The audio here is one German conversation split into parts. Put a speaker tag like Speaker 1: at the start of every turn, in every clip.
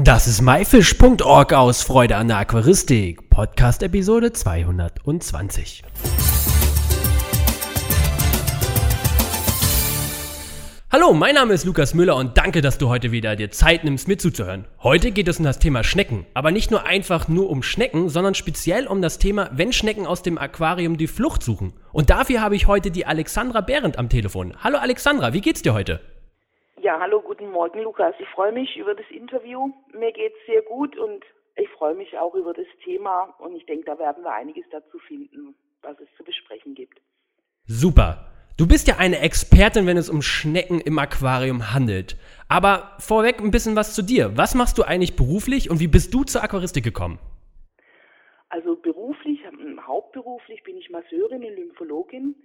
Speaker 1: Das ist myfish.org aus Freude an der Aquaristik, Podcast Episode 220. Hallo, mein Name ist Lukas Müller und danke, dass du heute wieder dir Zeit nimmst, mir zuzuhören. Heute geht es um das Thema Schnecken, aber nicht nur einfach nur um Schnecken, sondern speziell um das Thema, wenn Schnecken aus dem Aquarium die Flucht suchen. Und dafür habe ich heute die Alexandra Behrendt am Telefon. Hallo Alexandra, wie geht's dir heute?
Speaker 2: Ja, hallo, guten Morgen, Lukas. Ich freue mich über das Interview. Mir geht es sehr gut und ich freue mich auch über das Thema und ich denke, da werden wir einiges dazu finden, was es zu besprechen gibt.
Speaker 1: Super. Du bist ja eine Expertin, wenn es um Schnecken im Aquarium handelt. Aber vorweg ein bisschen was zu dir. Was machst du eigentlich beruflich und wie bist du zur Aquaristik gekommen?
Speaker 2: Also beruflich, hauptberuflich bin ich Masseurin und Lymphologin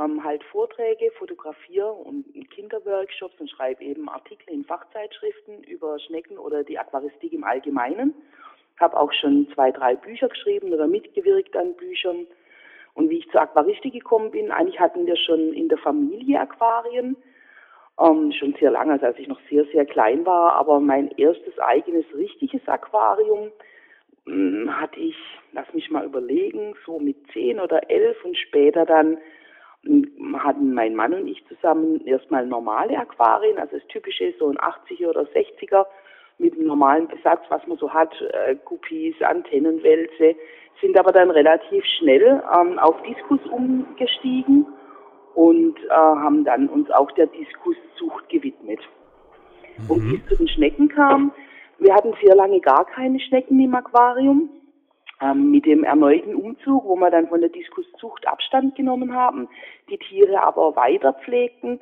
Speaker 2: ähm, halt Vorträge, fotografiere und Kinderworkshops und schreibe eben Artikel in Fachzeitschriften über Schnecken oder die Aquaristik im Allgemeinen. Habe auch schon zwei, drei Bücher geschrieben oder mitgewirkt an Büchern. Und wie ich zur Aquaristik gekommen bin, eigentlich hatten wir schon in der Familie Aquarien, ähm, schon sehr lange, also als ich noch sehr, sehr klein war. Aber mein erstes eigenes richtiges Aquarium mh, hm, hatte ich, lass mich mal überlegen, so mit zehn oder elf und später dann hatten mein Mann und ich zusammen erstmal normale Aquarien, also das typische so ein 80er oder 60er mit einem normalen Besatz, was man so hat, äh, Guppies, Antennenwälze, sind aber dann relativ schnell ähm, auf Diskus umgestiegen und äh, haben dann uns auch der Diskuszucht gewidmet. Mhm. Und wie es zu den Schnecken kam, wir hatten sehr lange gar keine Schnecken im Aquarium ähm, mit dem erneuten Umzug, wo wir dann von der Diskuszucht Abstand genommen haben, die Tiere aber weiter pflegten,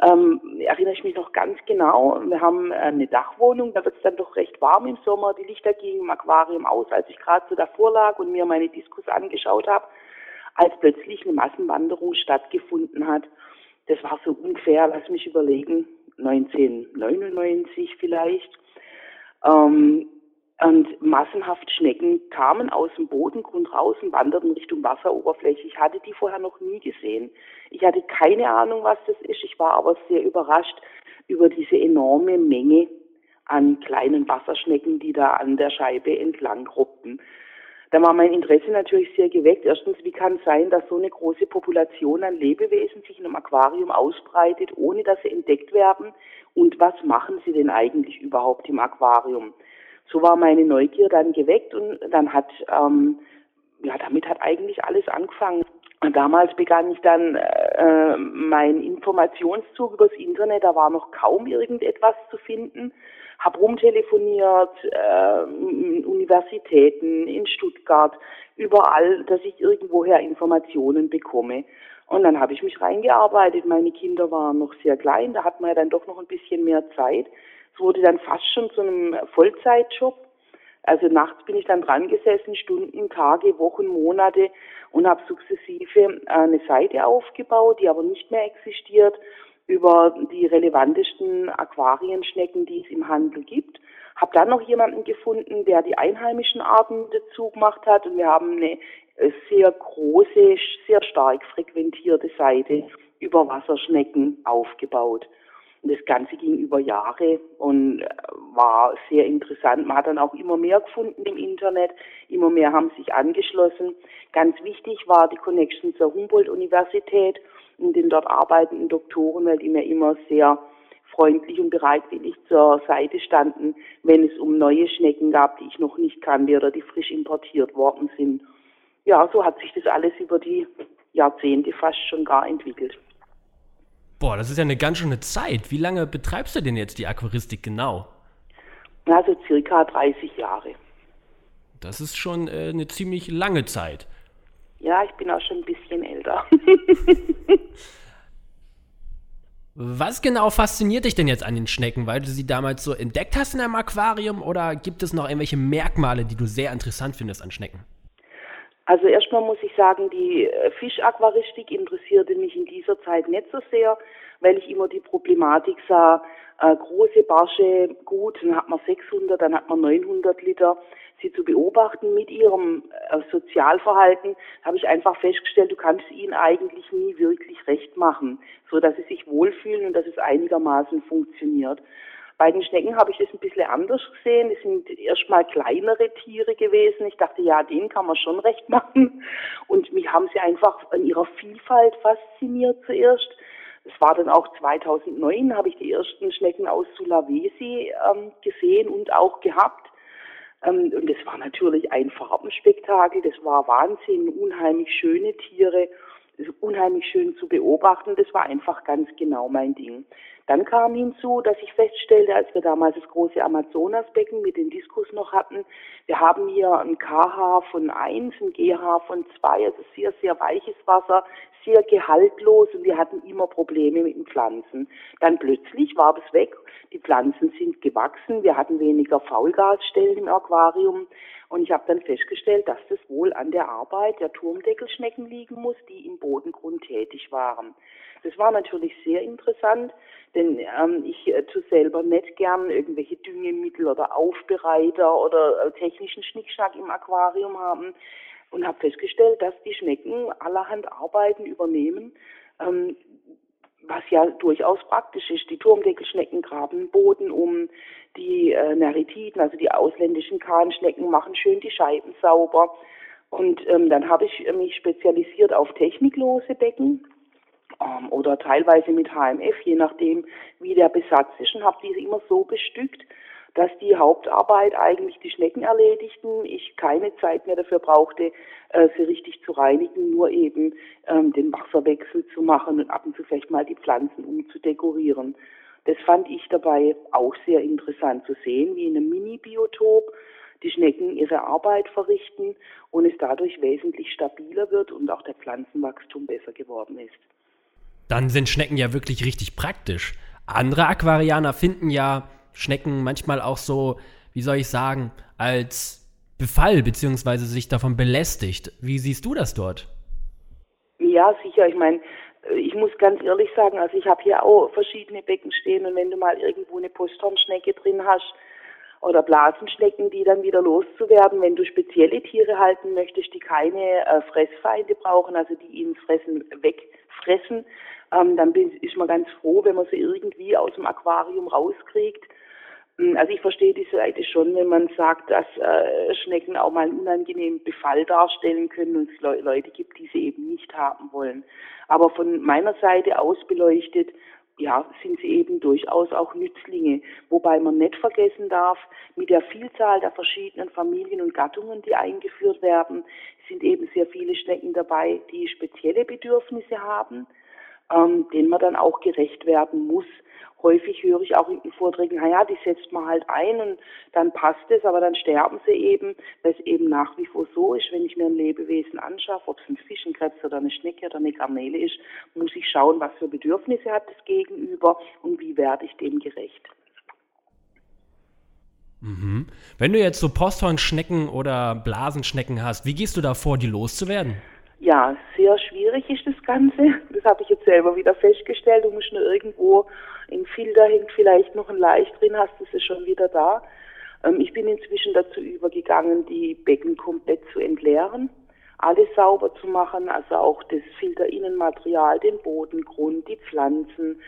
Speaker 2: ähm, erinnere ich mich noch ganz genau. Wir haben eine Dachwohnung, da wird es dann doch recht warm im Sommer. Die Lichter gingen im Aquarium aus, als ich gerade so davor lag und mir meine Diskus angeschaut habe, als plötzlich eine Massenwanderung stattgefunden hat. Das war so ungefähr, lass mich überlegen, 1999 vielleicht. Ähm, und massenhaft Schnecken kamen aus dem Bodengrund raus und wanderten Richtung Wasseroberfläche. Ich hatte die vorher noch nie gesehen. Ich hatte keine Ahnung, was das ist. Ich war aber sehr überrascht über diese enorme Menge an kleinen Wasserschnecken, die da an der Scheibe entlang gruppten. Da war mein Interesse natürlich sehr geweckt. Erstens, wie kann es sein, dass so eine große Population an Lebewesen sich in einem Aquarium ausbreitet, ohne dass sie entdeckt werden? Und was machen sie denn eigentlich überhaupt im Aquarium? So war meine Neugier dann geweckt und dann hat, ähm, ja, damit hat eigentlich alles angefangen. Und damals begann ich dann äh, mein Informationszug übers Internet, da war noch kaum irgendetwas zu finden. Hab rumtelefoniert, äh, in Universitäten, in Stuttgart, überall, dass ich irgendwoher Informationen bekomme. Und dann habe ich mich reingearbeitet. Meine Kinder waren noch sehr klein, da hat man ja dann doch noch ein bisschen mehr Zeit. Es wurde dann fast schon zu einem Vollzeitjob. Also nachts bin ich dann dran gesessen, Stunden, Tage, Wochen, Monate und habe sukzessive eine Seite aufgebaut, die aber nicht mehr existiert, über die relevantesten Aquarienschnecken, die es im Handel gibt. Habe dann noch jemanden gefunden, der die einheimischen Arten dazu gemacht hat und wir haben eine sehr große, sehr stark frequentierte Seite über Wasserschnecken aufgebaut. Und das Ganze ging über Jahre und äh, war sehr interessant. Man hat dann auch immer mehr gefunden im Internet, immer mehr haben sich angeschlossen. Ganz wichtig war die Connection zur Humboldt-Universität und den dort arbeitenden Doktoren, weil die mir immer sehr freundlich und bereitwillig zur Seite standen, wenn es um neue Schnecken gab, die ich noch nicht kannte oder die frisch importiert worden sind. Ja, so hat sich das alles über die Jahrzehnte fast schon gar entwickelt.
Speaker 1: Boah, das ist ja eine ganz schöne Zeit. Wie lange betreibst du denn jetzt die Aquaristik genau?
Speaker 2: Also circa 30 Jahre.
Speaker 1: Das ist schon äh, eine ziemlich lange Zeit.
Speaker 2: Ja, ich bin auch schon ein bisschen älter.
Speaker 1: Was genau fasziniert dich denn jetzt an den Schnecken? Weil du sie damals so entdeckt hast in einem Aquarium oder gibt es noch irgendwelche Merkmale, die du sehr interessant findest an Schnecken?
Speaker 2: Also erstmal muss ich sagen, die äh, Fischaquaristik interessierte mich in dieser Zeit nicht so sehr, weil ich immer die Problematik sah, äh, große Barsche, gut, dann hat man 600, dann hat man 900 Liter, sie zu beobachten mit ihrem äh, Sozialverhalten, habe ich einfach festgestellt, du kannst ihnen eigentlich nie wirklich recht machen, so dass sie sich wohlfühlen und dass es einigermaßen funktioniert. Bei den Schnecken habe ich das ein bisschen anders gesehen. Das sind erstmal kleinere Tiere gewesen. Ich dachte, ja, denen kann man schon recht machen. Und mich haben sie einfach an ihrer Vielfalt fasziniert zuerst. Es war dann auch 2009, habe ich die ersten Schnecken aus Sulawesi ähm, gesehen und auch gehabt. Ähm, und es war natürlich ein Farbenspektakel, das war Wahnsinn, unheimlich schöne Tiere, unheimlich schön zu beobachten, das war einfach ganz genau mein Ding. Dann kam hinzu, dass ich feststellte, als wir damals das große Amazonasbecken mit den Diskus noch hatten, wir haben hier ein KH von 1, ein GH von 2, also sehr, sehr weiches Wasser, sehr gehaltlos und wir hatten immer Probleme mit den Pflanzen. Dann plötzlich war das weg, die Pflanzen sind gewachsen, wir hatten weniger Faulgasstellen im Aquarium und ich habe dann festgestellt, dass das wohl an der Arbeit der Turmdeckelschnecken liegen muss, die im Bodengrund tätig waren. Das war natürlich sehr interessant, denn ähm, ich äh, tu selber nicht gern irgendwelche Düngemittel oder Aufbereiter oder äh, technischen Schnickschnack im Aquarium haben und habe festgestellt, dass die Schnecken allerhand Arbeiten übernehmen, ähm, was ja durchaus praktisch ist. Die Turmdeckelschnecken graben Boden um, die äh, Neritiden, also die ausländischen Kahnschnecken, machen schön die Scheiben sauber. Und ähm, dann habe ich mich spezialisiert auf techniklose Becken ähm, oder teilweise mit HMF, je nachdem, wie der Besatz ist, und habe diese immer so bestückt, dass die Hauptarbeit eigentlich die Schnecken erledigten, ich keine Zeit mehr dafür brauchte, äh, sie richtig zu reinigen, nur eben ähm, den Wasserwechsel zu machen und ab und zu vielleicht mal die Pflanzen umzudekorieren. Das fand ich dabei auch sehr interessant zu sehen, wie in einem Mini-Biotop die Schnecken ihre Arbeit verrichten und es dadurch wesentlich stabiler wird und auch der Pflanzenwachstum besser geworden ist.
Speaker 1: Dann sind Schnecken ja wirklich richtig praktisch. Andere Aquarianer finden ja Schnecken manchmal auch so, wie soll ich sagen, als Befall beziehungsweise sich davon belästigt. Wie siehst du das dort?
Speaker 2: Ja, sicher. Ich meine, ich muss ganz ehrlich sagen, also ich habe hier auch verschiedene Becken stehen und wenn du mal irgendwo eine Posthornschnecke drin hast oder Blasenschnecken, die dann wieder loszuwerden, wenn du spezielle Tiere halten möchtest, die keine äh, Fressfeinde brauchen, also die ihnen Fressen wegfressen, ähm, dann bin, ist man ganz froh, wenn man sie irgendwie aus dem Aquarium rauskriegt. Hm, also ich verstehe die Seite schon, wenn man sagt, dass äh, Schnecken auch mal einen unangenehmen Befall darstellen können und es Le Leute gibt, die sie eben nicht haben wollen. Aber von meiner Seite aus beleuchtet, ja, sind sie eben durchaus auch Nützlinge. Wobei man nicht vergessen darf, mit der Vielzahl der verschiedenen Familien und Gattungen, die eingeführt werden, sind eben sehr viele Schnecken dabei, die spezielle Bedürfnisse haben ähm, denen man dann auch gerecht werden muss. Häufig höre ich auch in den Vorträgen, naja, die setzt man halt ein und dann passt es, aber dann sterben sie eben, weil es eben nach wie vor so ist, wenn ich mir ein Lebewesen anschaffe, ob es ein Fisch, oder eine Schnecke oder eine Garnele ist, muss ich schauen, was für Bedürfnisse hat das Gegenüber und wie werde ich dem gerecht.
Speaker 1: Mhm. Wenn du jetzt so Posthornschnecken oder Blasenschnecken hast, wie gehst du da vor, die loszuwerden?
Speaker 2: Ja, sehr schwierig ist das Ganze. Das habe ich jetzt selber wieder festgestellt. Du musst nur irgendwo im Filter hängt vielleicht noch ein Leicht drin, hast du es schon wieder da. Ähm, ich bin inzwischen dazu übergegangen, die Becken komplett zu entleeren, alles sauber zu machen, also auch das Filterinnenmaterial, den Bodengrund, die Pflanzen,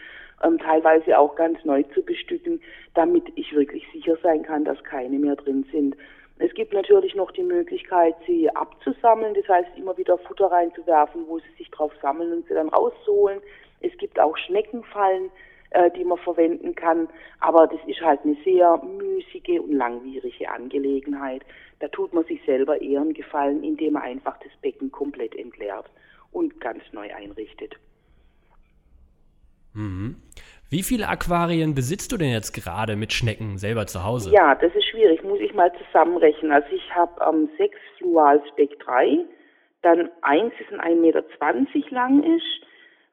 Speaker 2: ähm, teilweise auch ganz neu zu bestücken, damit ich wirklich sicher sein kann, dass keine mehr drin sind. Es gibt natürlich noch die Möglichkeit, sie abzusammeln, das heißt immer wieder Futter reinzuwerfen, wo sie sich drauf sammeln und sie dann rauszuholen. Es gibt auch Schneckenfallen, äh, die man verwenden kann, aber das ist halt eine sehr müßige und langwierige Angelegenheit. Da tut man sich selber eher Gefallen, indem man einfach das Becken komplett entleert und ganz neu einrichtet.
Speaker 1: Mhm. Wie viele Aquarien besitzt du denn jetzt gerade mit Schnecken selber zu Hause?
Speaker 2: Ja, das ist schwierig, muss ich mal zusammenrechnen. Also ich habe ähm, sechs Flualspec 3, dann eins ist ein 1,20 Meter lang ist,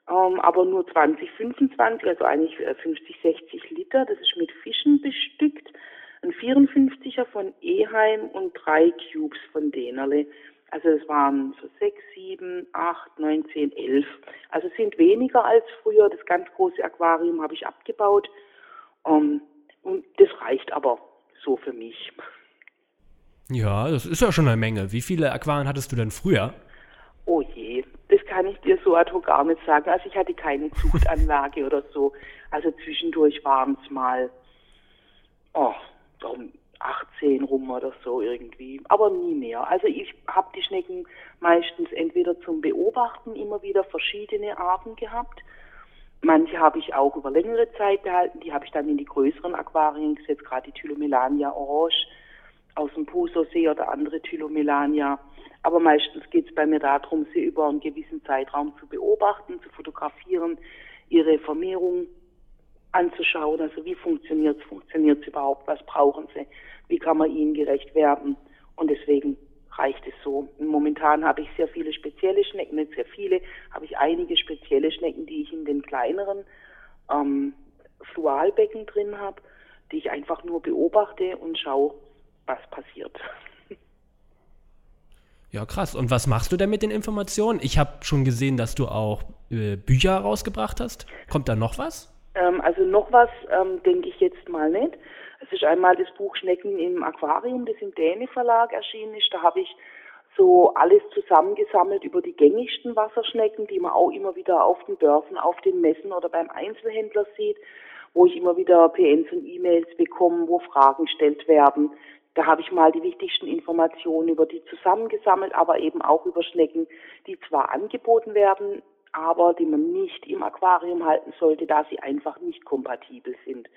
Speaker 2: ähm, aber nur 20, 25, also eigentlich 50, äh, 60 Liter. Das ist mit Fischen bestückt. Ein 54er von Eheim und drei Cubes von Denerle. Also es waren so sechs, sieben, acht, neun, zehn, elf. Also es sind weniger als früher. Das ganz große Aquarium habe ich abgebaut. Um, ähm, und das reicht aber so für mich.
Speaker 1: Ja, das ist ja schon eine Menge. Wie viele Aquarien hattest du denn früher?
Speaker 2: Oh je, das kann ich dir so ad hoc gar nicht sagen. Also ich hatte keine Zuchtanlage oder so. Also zwischendurch waren es mal oh, 18 rum oder so irgendwie, aber nie mehr. Also ich habe die Schnecken meistens entweder zum Beobachten immer wieder verschiedene Arten gehabt. Manche habe ich auch über längere Zeit behalten, die habe ich dann in die größeren Aquarien gesetzt, gerade die Tylomelania orange aus dem Pusosee oder andere Tylomelania. Aber meistens geht es bei mir darum, sie über einen gewissen Zeitraum zu beobachten, zu fotografieren, ihre Vermehrung anzuschauen. Also wie funktioniert es, funktioniert es überhaupt, was brauchen sie, wie kann man ihnen gerecht werden. Und deswegen reicht es so. Momentan habe ich sehr viele spezielle Schnecken, nicht sehr viele, habe ich einige spezielle Schnecken, die ich in den kleineren ähm, Flualbecken drin habe, die ich einfach nur beobachte und schaue, was passiert.
Speaker 1: Ja, krass. Und was machst du denn mit den Informationen? Ich habe schon gesehen, dass du auch äh, Bücher rausgebracht hast. Kommt da noch was?
Speaker 2: Ähm, also noch was ähm, denke ich jetzt mal nicht. Es ist einmal das Buch Schnecken im Aquarium, das im Däne Verlag erschienen ist. Da habe ich so alles zusammengesammelt über die gängigsten Wasserschnecken, die man auch immer wieder auf den Börsen, auf den Messen oder beim Einzelhändler sieht, wo ich immer wieder PNs und E-Mails bekomme, wo Fragen gestellt werden. Da habe ich mal die wichtigsten Informationen über die zusammengesammelt, aber eben auch über Schnecken, die zwar angeboten werden, aber die man nicht im Aquarium halten sollte, da sie einfach nicht kompatibel sind.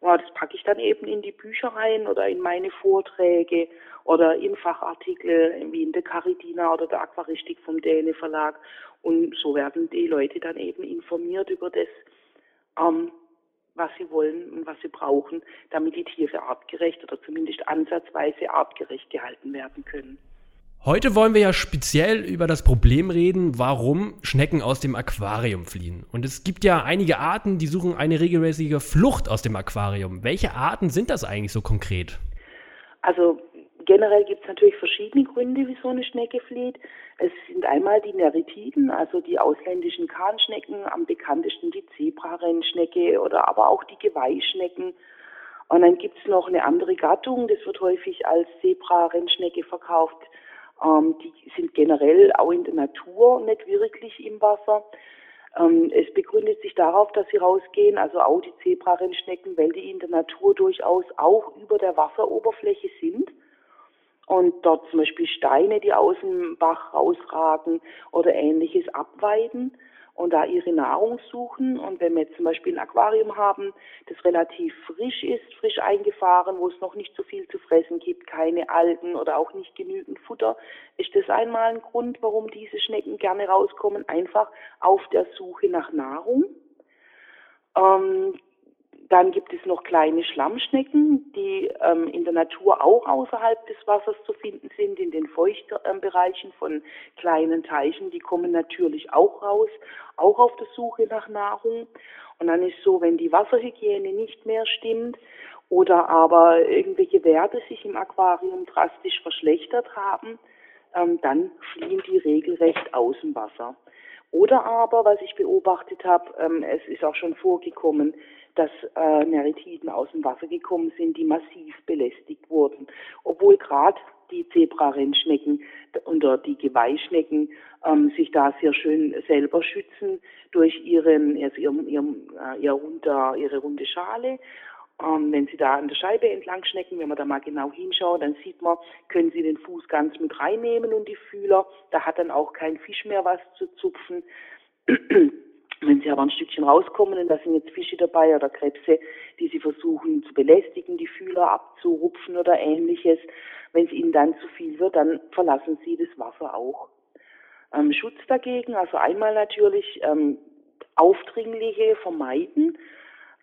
Speaker 2: Und das packe ich dann eben in die Bücher rein oder in meine Vorträge oder in Fachartikel wie in der Caridina oder der Aquaristik vom Däne Verlag. Und so werden die Leute dann eben informiert über das, ähm, was sie wollen und was sie brauchen, damit die Tiere artgerecht oder zumindest ansatzweise artgerecht gehalten werden können.
Speaker 1: Heute wollen wir ja speziell über das Problem reden, warum Schnecken aus dem Aquarium fliehen. Und es gibt ja einige Arten, die suchen eine regelmäßige Flucht aus dem Aquarium. Welche Arten sind das eigentlich so konkret?
Speaker 2: Also generell gibt es natürlich verschiedene Gründe, wie so eine Schnecke flieht. Es sind einmal die Neritiden, also die ausländischen Kahnschnecken, am bekanntesten die Zebrarennschnecke oder aber auch die Geweihschnecken. Und dann gibt es noch eine andere Gattung, das wird häufig als Zebrarennschnecke verkauft ähm, die sind generell auch in der Natur nicht wirklich im Wasser. Ähm, es begründet sich darauf, dass sie rausgehen, also auch die Zebrarennschnecken, weil die in der Natur durchaus auch über der Wasseroberfläche sind. Und dort zum Beispiel Steine, die aus dem Bach rausragen oder ähnliches abweiden und da ihre Nahrung suchen. Und wenn wir jetzt zum Beispiel ein Aquarium haben, das relativ frisch ist, frisch eingefahren, wo es noch nicht so viel zu fressen gibt, keine Algen oder auch nicht genügend Futter, ist das einmal ein Grund, warum diese Schnecken gerne rauskommen, einfach auf der Suche nach Nahrung. Ähm, dann gibt es noch kleine Schlammschnecken, die ähm, in der Natur auch außerhalb des Wassers zu finden sind, in den Feuchtbereichen von kleinen Teichen. Die kommen natürlich auch raus, auch auf der Suche nach Nahrung. Und dann ist so, wenn die Wasserhygiene nicht mehr stimmt oder aber irgendwelche Werte sich im Aquarium drastisch verschlechtert haben, ähm, dann fliehen die regelrecht aus dem Wasser. Oder aber, was ich beobachtet habe, ähm, es ist auch schon vorgekommen, dass äh, Neritiden aus dem Wasser gekommen sind, die massiv belästigt wurden. Obwohl gerade die Zebrarennschnecken oder die Geweihschnecken ähm, sich da sehr schön selber schützen durch ihren, also ihren, ihren, äh, ihr runter, ihre runde Schale. Ähm, wenn Sie da an der Scheibe entlang schnecken, wenn man da mal genau hinschaut, dann sieht man, können Sie den Fuß ganz mit reinnehmen und die Fühler. Da hat dann auch kein Fisch mehr was zu zupfen. Wenn Sie aber ein Stückchen rauskommen und da sind jetzt Fische dabei oder Krebse, die Sie versuchen zu belästigen, die Fühler abzurupfen oder ähnliches, wenn es Ihnen dann zu viel wird, dann verlassen Sie das Wasser auch. Ähm, Schutz dagegen, also einmal natürlich ähm, Aufdringliche vermeiden,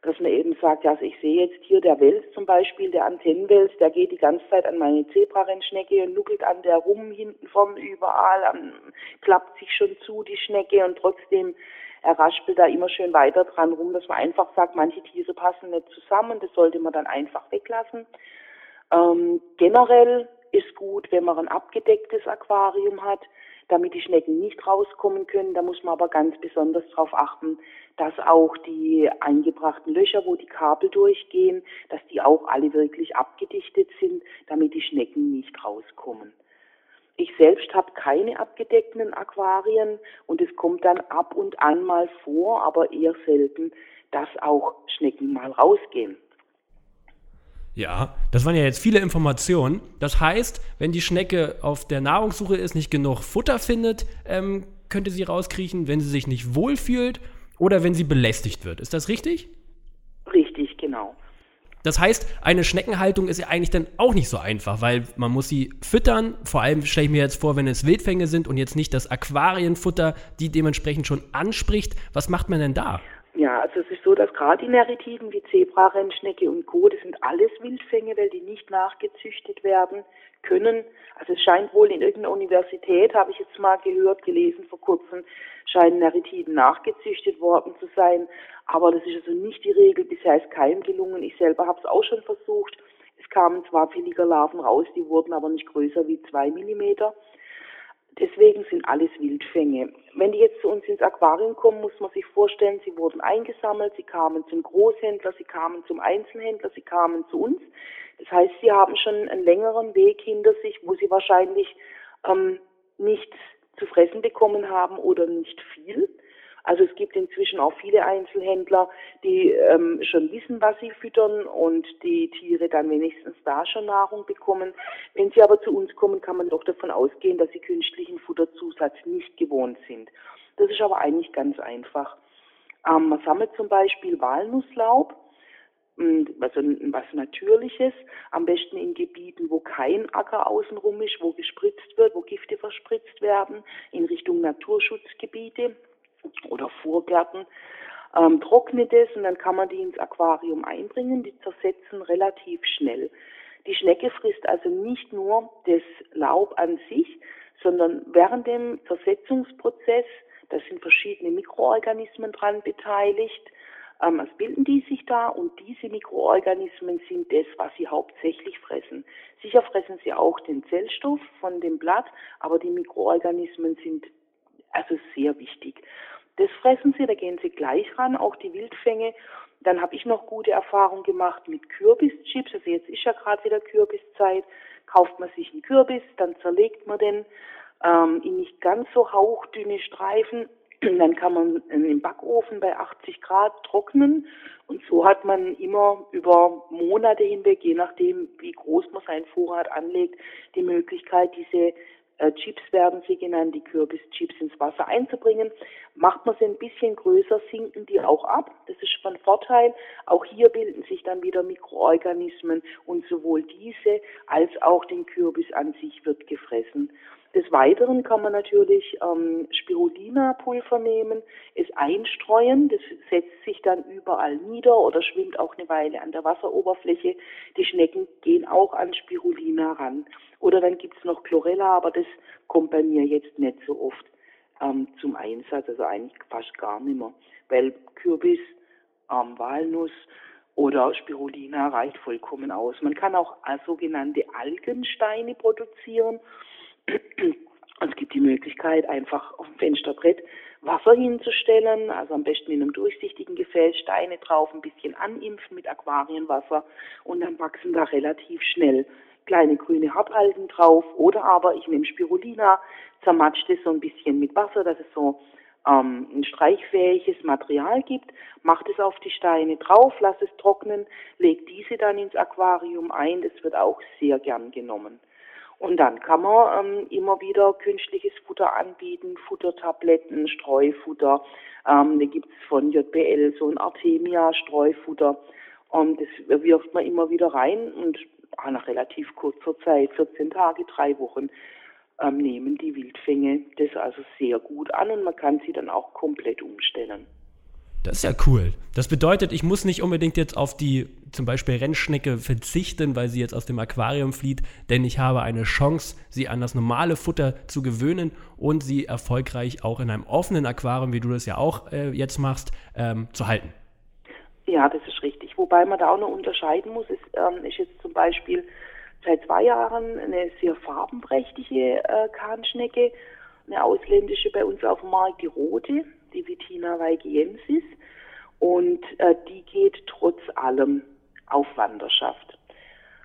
Speaker 2: dass man eben sagt, ja, also ich sehe jetzt hier der Wels zum Beispiel, der Antennenwels, der geht die ganze Zeit an meine Zebrarennschnecke und nuckelt an der rum, hinten vorn überall, an, klappt sich schon zu, die Schnecke und trotzdem er raspelt da immer schön weiter dran rum, dass man einfach sagt, manche Tiere passen nicht zusammen, das sollte man dann einfach weglassen. Ähm, generell ist gut, wenn man ein abgedecktes Aquarium hat, damit die Schnecken nicht rauskommen können. Da muss man aber ganz besonders darauf achten, dass auch die eingebrachten Löcher, wo die Kabel durchgehen, dass die auch alle wirklich abgedichtet sind, damit die Schnecken nicht rauskommen. Ich selbst habe keine abgedeckten Aquarien und es kommt dann ab und an mal vor, aber eher selten, dass auch Schnecken mal rausgehen.
Speaker 1: Ja, das waren ja jetzt viele Informationen. Das heißt, wenn die Schnecke auf der Nahrungssuche ist, nicht genug Futter findet, ähm, könnte sie rauskriechen, wenn sie sich nicht wohlfühlt oder wenn sie belästigt wird. Ist das richtig?
Speaker 2: Richtig, genau.
Speaker 1: Das heißt, eine Schneckenhaltung ist ja eigentlich dann auch nicht so einfach, weil man muss sie füttern. Vor allem stelle ich mir jetzt vor, wenn es Wildfänge sind und jetzt nicht das Aquarienfutter, die dementsprechend schon anspricht. Was macht man denn da?
Speaker 2: Ja, also es ist so, dass gerade die Neritiden wie Zebra, Rennschnecke und Co., das sind alles Wildfänge, weil die nicht nachgezüchtet werden können. Also es scheint wohl in irgendeiner Universität, habe ich jetzt mal gehört, gelesen vor kurzem, scheinen Neritiden nachgezüchtet worden zu sein. Aber das ist also nicht die Regel. Bisher ist keinem gelungen. Ich selber habe es auch schon versucht. Es kamen zwar Larven raus, die wurden aber nicht größer wie zwei Millimeter. Deswegen sind alles Wildfänge. Wenn die jetzt zu uns ins Aquarium kommen, muss man sich vorstellen, sie wurden eingesammelt, sie kamen zum Großhändler, sie kamen zum Einzelhändler, sie kamen zu uns. Das heißt, sie haben schon einen längeren Weg hinter sich, wo sie wahrscheinlich ähm, nichts zu fressen bekommen haben oder nicht viel. Also es gibt inzwischen auch viele Einzelhändler, die ähm, schon wissen, was sie füttern und die Tiere dann wenigstens da schon Nahrung bekommen. Wenn sie aber zu uns kommen, kann man doch davon ausgehen, dass sie künstlichen Futterzusatz nicht gewohnt sind. Das ist aber eigentlich ganz einfach. Ähm, man sammelt zum Beispiel Walnusslaub, also was Natürliches, am besten in Gebieten, wo kein Acker außenrum ist, wo gespritzt wird, wo Gifte verspritzt werden, in Richtung Naturschutzgebiete oder Vorgärten, ähm, trocknet es und dann kann man die ins Aquarium einbringen. Die zersetzen relativ schnell. Die Schnecke frisst also nicht nur das Laub an sich, sondern während dem Zersetzungsprozess, da sind verschiedene Mikroorganismen dran beteiligt, ähm, was bilden die sich da? Und diese Mikroorganismen sind das, was sie hauptsächlich fressen. Sicher fressen sie auch den Zellstoff von dem Blatt, aber die Mikroorganismen sind also sehr wichtig. Das fressen sie, da gehen sie gleich ran, auch die Wildfänge. Dann habe ich noch gute Erfahrungen gemacht mit Kürbischips. Also jetzt ist ja gerade wieder Kürbiszeit. Kauft man sich einen Kürbis, dann zerlegt man den ähm, in nicht ganz so hauchdünne Streifen. Dann kann man im Backofen bei 80 Grad trocknen und so hat man immer über Monate hinweg, je nachdem wie groß man seinen Vorrat anlegt, die Möglichkeit, diese äh, Chips werden sie genannt, die Kürbischips ins Wasser einzubringen. Macht man sie ein bisschen größer, sinken die auch ab. Das ist von Vorteil. Auch hier bilden sich dann wieder Mikroorganismen und sowohl diese als auch den Kürbis an sich wird gefressen. Des Weiteren kann man natürlich ähm, Spirulina-Pulver nehmen, es einstreuen, das setzt sich dann überall nieder oder schwimmt auch eine Weile an der Wasseroberfläche. Die Schnecken gehen auch an Spirulina ran. Oder dann gibt's noch Chlorella, aber das kommt bei mir jetzt nicht so oft ähm, zum Einsatz, also eigentlich fast gar nicht mehr, weil Kürbis, ähm, Walnuss, oder Spirulina reicht vollkommen aus. Man kann auch sogenannte Algensteine produzieren. Es gibt die Möglichkeit, einfach auf dem Fensterbrett Wasser hinzustellen, also am besten in einem durchsichtigen Gefäß, Steine drauf, ein bisschen animpfen mit Aquarienwasser und dann wachsen da relativ schnell kleine grüne Hartalgen drauf oder aber ich nehme Spirulina, zermatsche das so ein bisschen mit Wasser, dass es so ähm, ein streichfähiges Material gibt, macht es auf die Steine drauf, lass es trocknen, legt diese dann ins Aquarium ein, das wird auch sehr gern genommen. Und dann kann man ähm, immer wieder künstliches Futter anbieten, Futtertabletten, Streufutter. Ähm, da gibt es von JBL so ein Artemia-Streufutter. Und das wirft man immer wieder rein und nach relativ kurzer Zeit, 14 Tage, drei Wochen, ähm, nehmen die Wildfänge das also sehr gut an und man kann sie dann auch komplett umstellen.
Speaker 1: Das ist ja cool. Das bedeutet, ich muss nicht unbedingt jetzt auf die zum Beispiel Rennschnecke verzichten, weil sie jetzt aus dem Aquarium flieht, denn ich habe eine Chance, sie an das normale Futter zu gewöhnen und sie erfolgreich auch in einem offenen Aquarium, wie du das ja auch äh, jetzt machst, ähm, zu halten.
Speaker 2: Ja, das ist richtig. Wobei man da auch noch unterscheiden muss, ist, ähm, ist jetzt zum Beispiel seit zwei Jahren eine sehr farbenprächtige äh, Kahnschnecke, eine ausländische bei uns auf dem Markt, die rote die Vitina weigiensis. Und äh, die geht trotz allem auf Wanderschaft.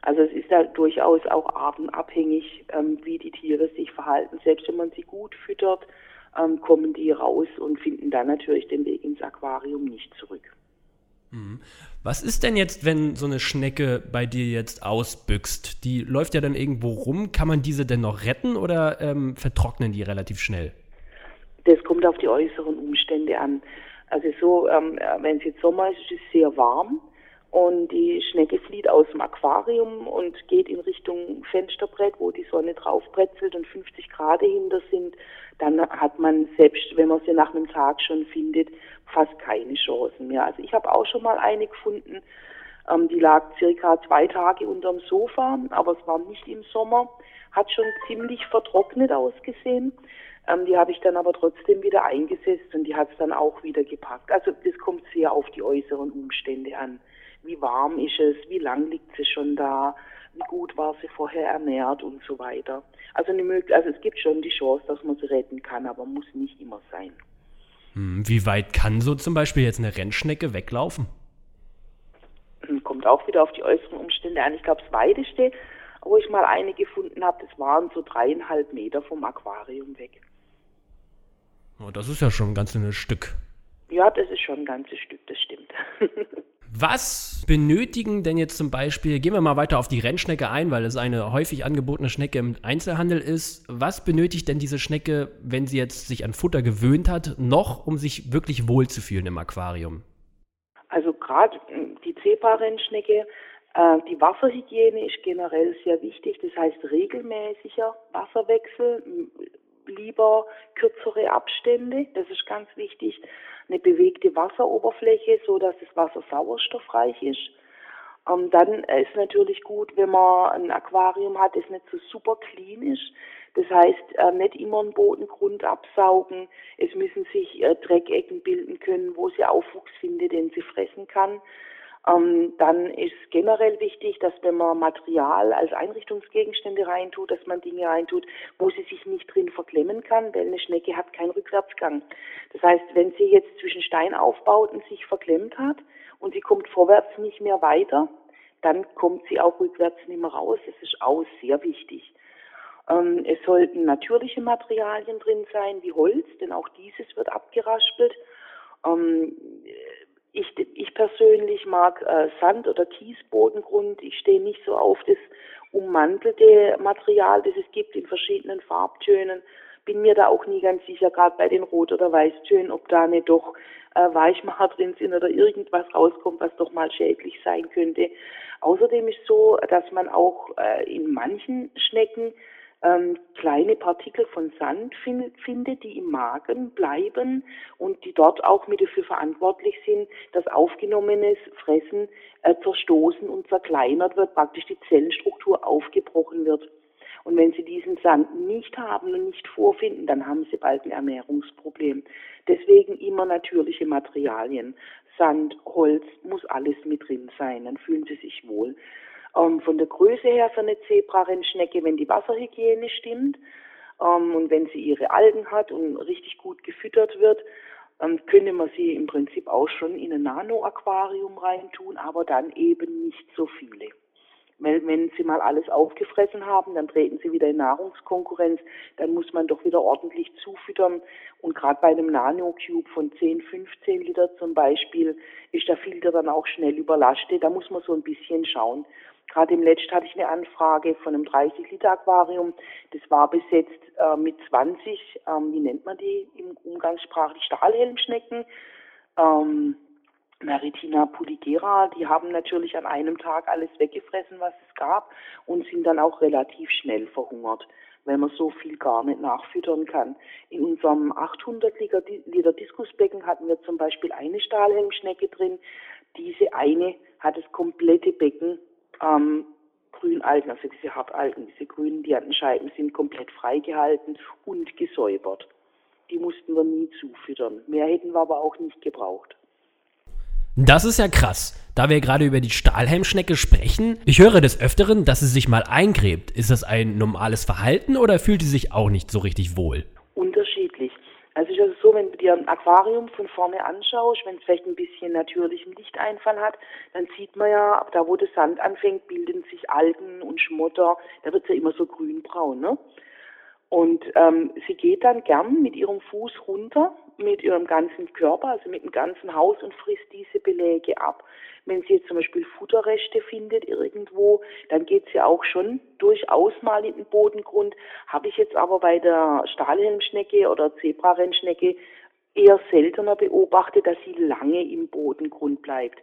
Speaker 2: Also es ist da durchaus auch artenabhängig, ähm, wie die Tiere sich verhalten. Selbst wenn man sie gut füttert, ähm, kommen die raus und finden dann natürlich den Weg ins Aquarium nicht zurück.
Speaker 1: Mhm. Was ist denn jetzt, wenn so eine Schnecke bei dir jetzt ausbüchst? Die läuft ja dann irgendwo rum. Kann man diese denn noch retten oder ähm, vertrocknen die relativ schnell?
Speaker 2: Das kommt auf die äußeren Umstände an. Also so, ähm, wenn es jetzt Sommer ist, ist es sehr warm und die Schnecke flieht aus dem Aquarium und geht in Richtung Fensterbrett, wo die Sonne drauf bretzelt und 50 Grad dahinter sind, dann hat man selbst, wenn man sie nach einem Tag schon findet, fast keine Chancen mehr. Also ich habe auch schon mal eine gefunden, ähm, die lag circa zwei Tage unterm Sofa, aber es war nicht im Sommer, hat schon ziemlich vertrocknet ausgesehen. Ähm, die habe ich dann aber trotzdem wieder eingesetzt und die hat es dann auch wieder gepackt. Also das kommt sehr auf die äußeren Umstände an. Wie warm ist es, wie lang liegt sie schon da, wie gut war sie vorher ernährt und so weiter. Also, also es gibt schon die Chance, dass man sie retten kann, aber muss nicht immer sein.
Speaker 1: Hm, wie weit kann so zum Beispiel jetzt eine Rennschnecke weglaufen?
Speaker 2: Hm, kommt auch wieder auf die äußeren Umstände an. Ich glaube, das weiteste, wo ich mal eine gefunden habe, das waren so dreieinhalb Meter vom Aquarium weg.
Speaker 1: Oh, das ist ja schon ein ganzes Stück.
Speaker 2: Ja, das ist schon ein ganzes Stück, das stimmt.
Speaker 1: Was benötigen denn jetzt zum Beispiel, gehen wir mal weiter auf die Rennschnecke ein, weil es eine häufig angebotene Schnecke im Einzelhandel ist. Was benötigt denn diese Schnecke, wenn sie jetzt sich an Futter gewöhnt hat, noch, um sich wirklich wohlzufühlen im Aquarium?
Speaker 2: Also gerade hm, die Zebra-Rennschnecke, äh, die Wasserhygiene ist generell sehr wichtig. Das heißt regelmäßiger Wasserwechsel, lieber kürzere Abstände. Das ist ganz wichtig eine bewegte Wasseroberfläche, so dass das Wasser sauerstoffreich ist. Ähm, dann ist natürlich gut, wenn man ein Aquarium hat, das nicht so super clean ist. Das heißt, äh, nicht immer einen Bodengrund absaugen. Es müssen sich äh, Dreckecken bilden können, wo sie Aufwuchs findet, den sie fressen kann. Ähm, dann ist generell wichtig, dass wenn man Material als Einrichtungsgegenstände reintut, dass man Dinge reintut, wo sie sich nicht drin verklemmen kann, weil eine Schnecke hat keinen Rückwärtsgang. Das heißt, wenn sie jetzt zwischen Steinaufbauten sich verklemmt hat und sie kommt vorwärts nicht mehr weiter, dann kommt sie auch rückwärts nicht mehr raus. Das ist auch sehr wichtig. Ähm, es sollten natürliche Materialien drin sein, wie Holz, denn auch dieses wird abgeraspelt. Ähm, ich, ich persönlich mag äh, Sand- oder Kiesbodengrund. Ich stehe nicht so auf das ummantelte Material, das es gibt in verschiedenen Farbtönen. Bin mir da auch nie ganz sicher, gerade bei den Rot- oder Weißtönen, ob da nicht doch äh, Weichmacher drin sind oder irgendwas rauskommt, was doch mal schädlich sein könnte. Außerdem ist so, dass man auch äh, in manchen Schnecken ähm, kleine Partikel von Sand find, findet, die im Magen bleiben und die dort auch mit dafür verantwortlich sind, dass aufgenommenes Fressen äh, zerstoßen und zerkleinert wird, praktisch die Zellenstruktur aufgebrochen wird. Und wenn Sie diesen Sand nicht haben und nicht vorfinden, dann haben Sie bald ein Ernährungsproblem. Deswegen immer natürliche Materialien. Sand, Holz, muss alles mit drin sein, dann fühlen Sie sich wohl ähm, von der Größe her für eine Zebrarennschnecke, wenn die Wasserhygiene stimmt ähm, und wenn sie ihre Algen hat und richtig gut gefüttert wird, ähm, könnte man sie im Prinzip auch schon in ein Nano-Aquarium reintun, aber dann eben nicht so viele. Weil wenn sie mal alles aufgefressen haben, dann treten sie wieder in Nahrungskonkurrenz, dann muss man doch wieder ordentlich zufüttern. Und gerade bei einem Nano-Cube von 10, 15 Liter zum Beispiel ist der Filter dann auch schnell überlastet. Da muss man so ein bisschen schauen. Gerade im letzten hatte ich eine Anfrage von einem 30-Liter-Aquarium. Das war besetzt äh, mit 20, ähm, wie nennt man die im Umgangssprachlich, Stahlhelmschnecken. Ähm, Maritina puligera, die haben natürlich an einem Tag alles weggefressen, was es gab und sind dann auch relativ schnell verhungert, weil man so viel gar nicht nachfüttern kann. In unserem 800 Liter Diskusbecken hatten wir zum Beispiel eine Stahlhelmschnecke drin. Diese eine hat das komplette Becken ähm, Grünalgen, also diese Hartalgen, diese grünen Diantenscheiben sind komplett freigehalten und gesäubert. Die mussten wir nie zufüttern. Mehr hätten wir aber auch nicht gebraucht.
Speaker 1: Das ist ja krass. Da wir gerade über die Stahlhelmschnecke sprechen, ich höre des Öfteren, dass sie sich mal eingräbt. Ist das ein normales Verhalten oder fühlt sie sich auch nicht so richtig wohl?
Speaker 2: Unterschiedlich. Also es ist also so, wenn du dir ein Aquarium von vorne anschaust, wenn es vielleicht ein bisschen natürlichen Lichteinfall hat, dann sieht man ja, da wo der Sand anfängt, bilden sich Algen und Schmotter, da wird es ja immer so grünbraun, ne? Und ähm, sie geht dann gern mit ihrem Fuß runter, mit ihrem ganzen Körper, also mit dem ganzen Haus und frisst diese Beläge ab. Wenn sie jetzt zum Beispiel Futterreste findet irgendwo, dann geht sie auch schon durchaus mal in den Bodengrund. Habe ich jetzt aber bei der Stahlhelmschnecke oder Zebrarennschnecke eher seltener beobachtet, dass sie lange im Bodengrund bleibt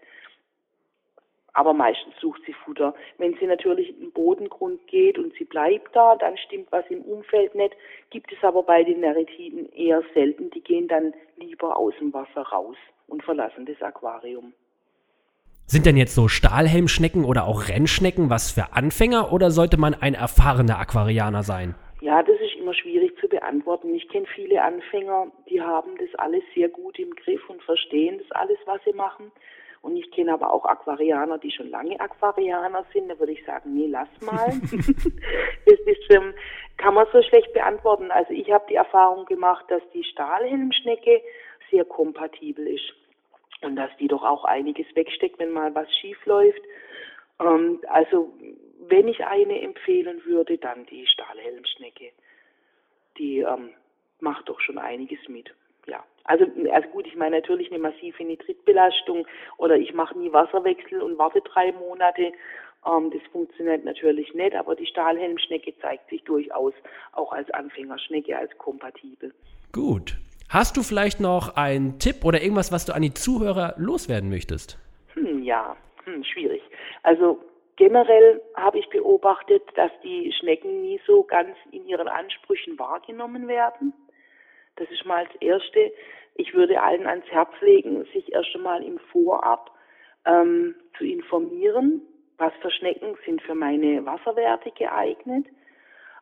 Speaker 2: aber meistens sucht sie Futter. Wenn sie natürlich in den Bodengrund geht und sie bleibt da, dann stimmt was im Umfeld nicht. Gibt es aber bei den Neritiden eher selten. Die gehen dann lieber aus dem Wasser raus und verlassen das Aquarium.
Speaker 1: Sind denn jetzt so Stahlhelmschnecken oder auch Rennschnecken was für Anfänger oder sollte man ein erfahrener Aquarianer sein?
Speaker 2: Ja, das ist immer schwierig zu beantworten. Ich kenne viele Anfänger, die haben das alles sehr gut im Griff und verstehen das alles, was sie machen. Und ich kenne aber auch Aquarianer, die schon lange Aquarianer sind. Da würde ich sagen, nee, lass mal. das ist, ähm, kann man so schlecht beantworten. Also ich habe die Erfahrung gemacht, dass die Stahlhelmschnecke sehr kompatibel ist. Und dass die doch auch einiges wegsteckt, wenn mal was schief läuft. Ähm, also wenn ich eine empfehlen würde, dann die Stahlhelmschnecke. Die ähm, macht doch schon einiges mit ja, also, also gut, ich meine natürlich eine massive Nitritbelastung oder ich mache nie Wasserwechsel und warte drei Monate. Ähm, das funktioniert natürlich nicht, aber die Stahlhelmschnecke zeigt sich durchaus auch als Anfängerschnecke als kompatibel.
Speaker 1: Gut. Hast du vielleicht noch einen Tipp oder irgendwas, was du an die Zuhörer loswerden möchtest?
Speaker 2: Hm, ja, hm, schwierig. Also generell habe ich beobachtet, dass die Schnecken nie so ganz in ihren Ansprüchen wahrgenommen werden. Das ist mal das Erste. Ich würde allen ans Herz legen, sich erst einmal im Vorab ähm, zu informieren, was für Schnecken sind für meine Wasserwerte geeignet,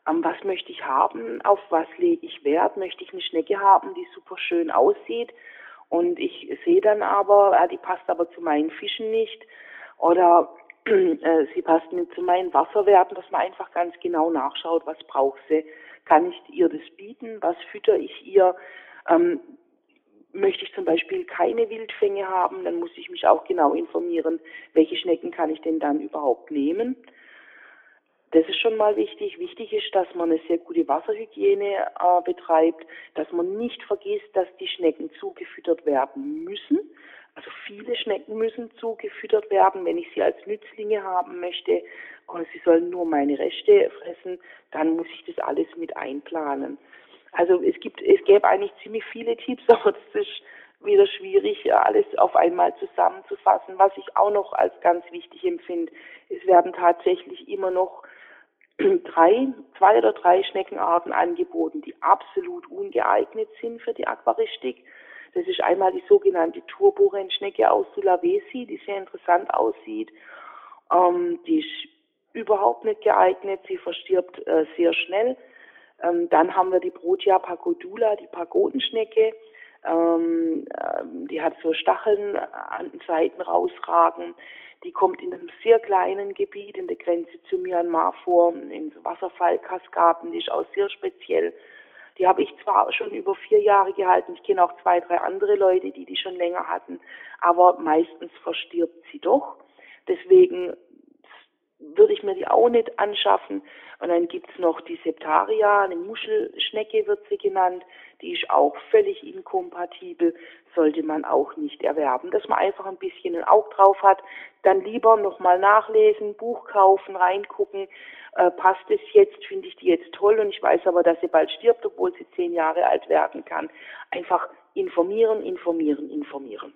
Speaker 2: ähm, was möchte ich haben, auf was lege ich Wert, möchte ich eine Schnecke haben, die super schön aussieht. Und ich sehe dann aber, äh, die passt aber zu meinen Fischen nicht. Oder äh, sie passt nicht zu meinen Wasserwerten, dass man einfach ganz genau nachschaut, was braucht sie kann ich ihr das bieten? Was fütter ich ihr? Ähm, möchte ich zum Beispiel keine Wildfänge haben, dann muss ich mich auch genau informieren, welche Schnecken kann ich denn dann überhaupt nehmen. Das ist schon mal wichtig. Wichtig ist, dass man eine sehr gute Wasserhygiene äh, betreibt, dass man nicht vergisst, dass die Schnecken zugefüttert werden müssen. Also viele Schnecken müssen zugefüttert werden. Wenn ich sie als Nützlinge haben möchte und sie sollen nur meine Reste fressen, dann muss ich das alles mit einplanen. Also es gibt, es gäbe eigentlich ziemlich viele Tipps, aber das ist wieder schwierig, alles auf einmal zusammenzufassen. Was ich auch noch als ganz wichtig empfinde, es werden tatsächlich immer noch drei, zwei oder drei Schneckenarten angeboten, die absolut ungeeignet sind für die Aquaristik. Das ist einmal die sogenannte Turborennschnecke aus Sulawesi, die sehr interessant aussieht. Ähm, die ist überhaupt nicht geeignet, sie verstirbt äh, sehr schnell. Ähm, dann haben wir die Protea pacodula, die Pagodenschnecke. Ähm, äh, die hat so Stacheln an den Seiten rausragen. Die kommt in einem sehr kleinen Gebiet in der Grenze zu Myanmar vor, in Wasserfallkaskaden. Die ist auch sehr speziell. Die habe ich zwar schon über vier Jahre gehalten, ich kenne auch zwei, drei andere Leute, die die schon länger hatten, aber meistens verstirbt sie doch. Deswegen würde ich mir die auch nicht anschaffen. Und dann gibt's noch die Septaria, eine Muschelschnecke wird sie genannt, die ist auch völlig inkompatibel, sollte man auch nicht erwerben. Dass man einfach ein bisschen ein Auge drauf hat, dann lieber nochmal nachlesen, Buch kaufen, reingucken, äh, passt es jetzt, finde ich die jetzt toll und ich weiß aber, dass sie bald stirbt, obwohl sie zehn Jahre alt werden kann. Einfach informieren, informieren, informieren.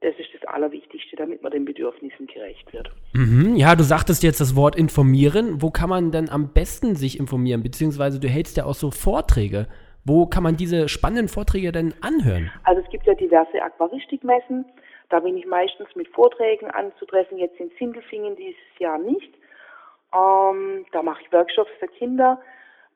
Speaker 2: Das ist das Allerwichtigste, damit man den Bedürfnissen gerecht wird.
Speaker 1: Mhm, ja, du sagtest jetzt das Wort informieren. Wo kann man denn am besten sich informieren? Beziehungsweise du hältst ja auch so Vorträge. Wo kann man diese spannenden Vorträge denn anhören?
Speaker 2: Also es gibt ja diverse Aquaristikmessen. Da bin ich meistens mit Vorträgen anzutreffen. Jetzt in Sindelfingen dieses Jahr nicht. Ähm, da mache ich Workshops für Kinder.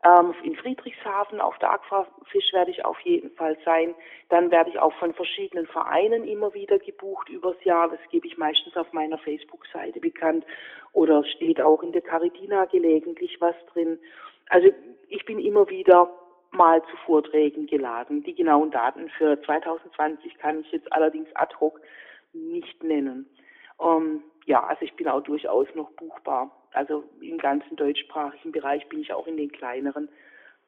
Speaker 2: Ähm, in Friedrichshafen auf der Aquafisch werde ich auf jeden Fall sein. Dann werde ich auch von verschiedenen Vereinen immer wieder gebucht übers Jahr. Das gebe ich meistens auf meiner Facebook-Seite bekannt oder steht auch in der Caridina gelegentlich was drin. Also ich bin immer wieder mal zu Vorträgen geladen. Die genauen Daten für 2020 kann ich jetzt allerdings ad hoc nicht nennen. Ähm, ja, also ich bin auch durchaus noch buchbar. Also im ganzen deutschsprachigen Bereich bin ich auch in den kleineren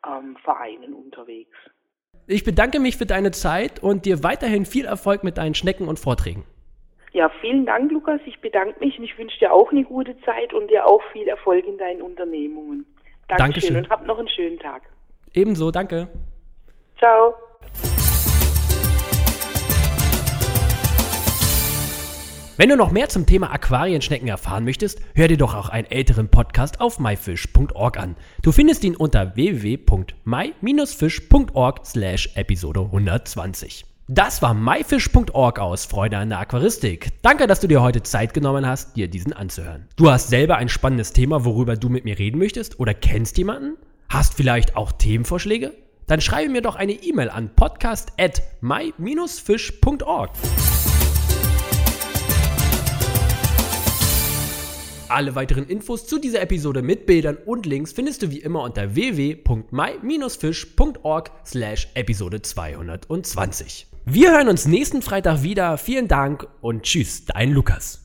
Speaker 2: ähm, Vereinen unterwegs.
Speaker 1: Ich bedanke mich für deine Zeit und dir weiterhin viel Erfolg mit deinen Schnecken und Vorträgen.
Speaker 2: Ja, vielen Dank, Lukas. Ich bedanke mich und ich wünsche dir auch eine gute Zeit und dir auch viel Erfolg in deinen Unternehmungen. Dankeschön,
Speaker 1: Dankeschön.
Speaker 2: und hab noch einen schönen Tag.
Speaker 1: Ebenso, danke.
Speaker 2: Ciao.
Speaker 1: Wenn du noch mehr zum Thema Aquarienschnecken erfahren möchtest, hör dir doch auch einen älteren Podcast auf myfish.org an. Du findest ihn unter www.my-fish.org slash Episode 120. Das war myfish.org aus Freude an der Aquaristik. Danke, dass du dir heute Zeit genommen hast, dir diesen anzuhören. Du hast selber ein spannendes Thema, worüber du mit mir reden möchtest oder kennst jemanden? Hast vielleicht auch Themenvorschläge? Dann schreibe mir doch eine E-Mail an podcast at my-fish.org. Alle weiteren Infos zu dieser Episode mit Bildern und Links findest du wie immer unter www.my-fish.org slash Episode 220. Wir hören uns nächsten Freitag wieder. Vielen Dank und tschüss, dein Lukas.